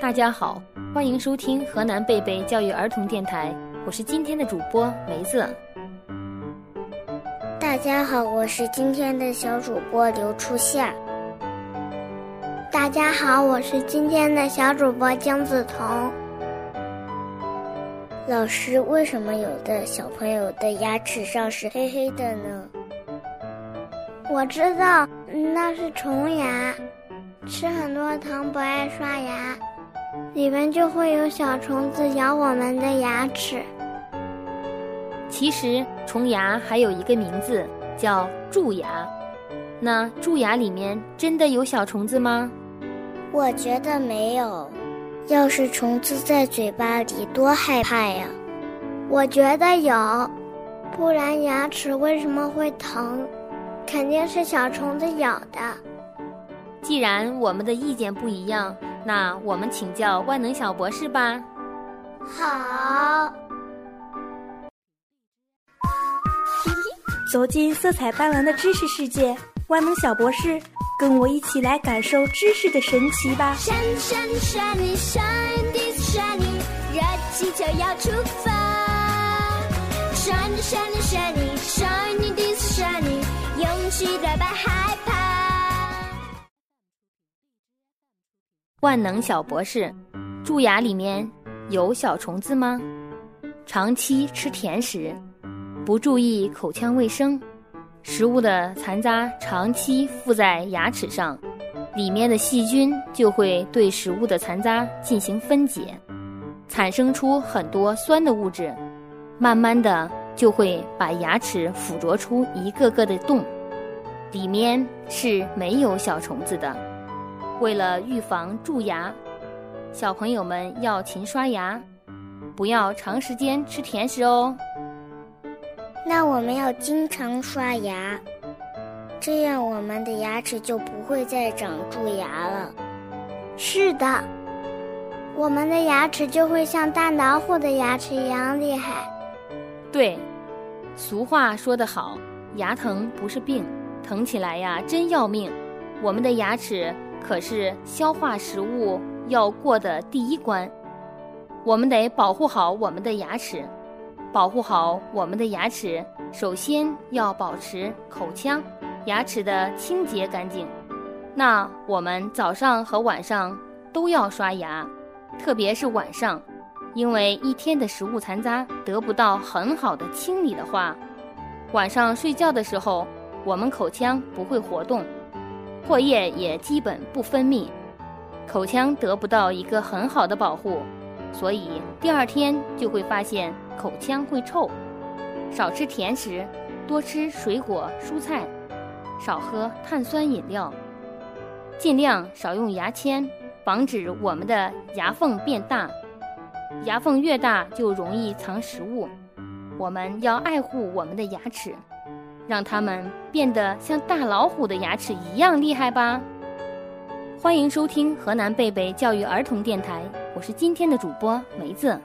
大家好，欢迎收听河南贝贝教育儿童电台，我是今天的主播梅子。大家好，我是今天的小主播刘初夏。大家好，我是今天的小主播姜子彤。老师，为什么有的小朋友的牙齿上是黑黑的呢？我知道，那是虫牙，吃很多糖，不爱刷牙。里面就会有小虫子咬我们的牙齿。其实虫牙还有一个名字叫蛀牙，那蛀牙里面真的有小虫子吗？我觉得没有。要是虫子在嘴巴里，多害怕呀！我觉得有，不然牙齿为什么会疼？肯定是小虫子咬的。既然我们的意见不一样。那我们请教万能小博士吧。好，走进色彩斑斓的知识世界，万能小博士跟我一起来感受知识的神奇吧。闪闪闪你闪的闪你，热气球要出发。闪闪你闪你闪你的闪你，勇气打败害怕。万能小博士，蛀牙里面有小虫子吗？长期吃甜食，不注意口腔卫生，食物的残渣长期附在牙齿上，里面的细菌就会对食物的残渣进行分解，产生出很多酸的物质，慢慢的就会把牙齿腐啄出一个个的洞，里面是没有小虫子的。为了预防蛀牙，小朋友们要勤刷牙，不要长时间吃甜食哦。那我们要经常刷牙，这样我们的牙齿就不会再长蛀牙了。是的，我们的牙齿就会像大老虎的牙齿一样厉害。对，俗话说得好，牙疼不是病，疼起来呀真要命。我们的牙齿。可是消化食物要过的第一关，我们得保护好我们的牙齿。保护好我们的牙齿，首先要保持口腔、牙齿的清洁干净。那我们早上和晚上都要刷牙，特别是晚上，因为一天的食物残渣得不到很好的清理的话，晚上睡觉的时候，我们口腔不会活动。唾液也基本不分泌，口腔得不到一个很好的保护，所以第二天就会发现口腔会臭。少吃甜食，多吃水果蔬菜，少喝碳酸饮料，尽量少用牙签，防止我们的牙缝变大。牙缝越大，就容易藏食物。我们要爱护我们的牙齿。让他们变得像大老虎的牙齿一样厉害吧！欢迎收听河南贝贝教育儿童电台，我是今天的主播梅子，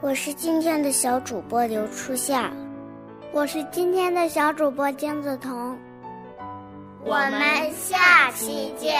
我是今天的小主播刘初夏，我是今天的小主播姜子彤，我们下期见。